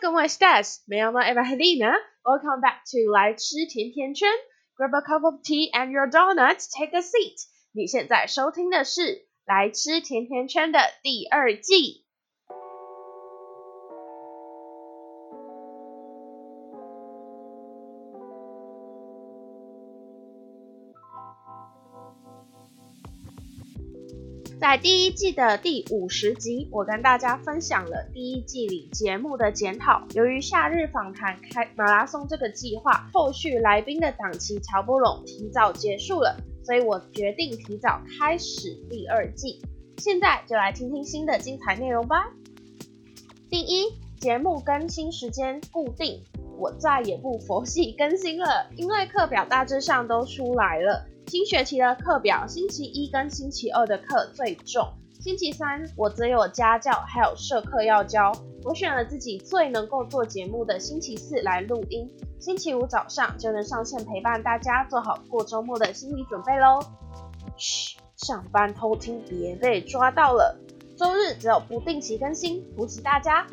各位 stars，没有吗？Eva Helena，Welcome back to 来吃甜甜圈。Grab a cup of tea and your donuts. Take a seat. 你现在收听的是《来吃甜甜圈》的第二季。 在第一季的第五十集，我跟大家分享了第一季里节目的检讨。由于夏日访谈开马拉松这个计划，后续来宾的档期瞧不拢，提早结束了，所以我决定提早开始第二季。现在就来听听新的精彩内容吧。第一，节目更新时间固定，我再也不佛系更新了，因为课表大致上都出来了。新学期的课表，星期一跟星期二的课最重，星期三我则有家教还有社课要教。我选了自己最能够做节目的星期四来录音，星期五早上就能上线陪伴大家，做好过周末的心理准备喽。嘘，上班偷听别被抓到了。周日只有不定期更新，扶持大家。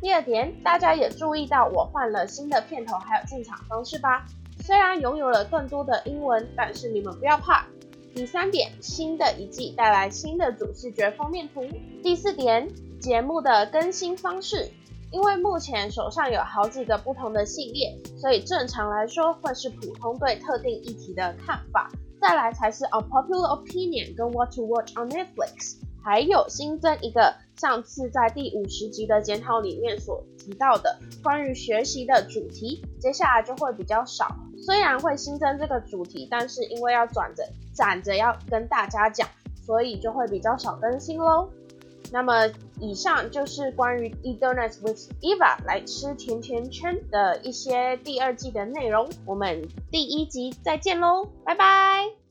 第二点，大家也注意到我换了新的片头还有进场方式吧？虽然拥有了更多的英文，但是你们不要怕。第三点，新的一季带来新的主视觉封面图。第四点，节目的更新方式，因为目前手上有好几个不同的系列，所以正常来说会是普通对特定议题的看法，再来才是 unpopular opinion 跟 what to watch on Netflix，还有新增一个上次在第五十集的检讨里面所提到的关于学习的主题，接下来就会比较少。虽然会新增这个主题，但是因为要转着攒着要跟大家讲，所以就会比较少更新喽。那么以上就是关于 Eat Donuts with Eva 来吃甜甜圈的一些第二季的内容。我们第一集再见喽，拜拜。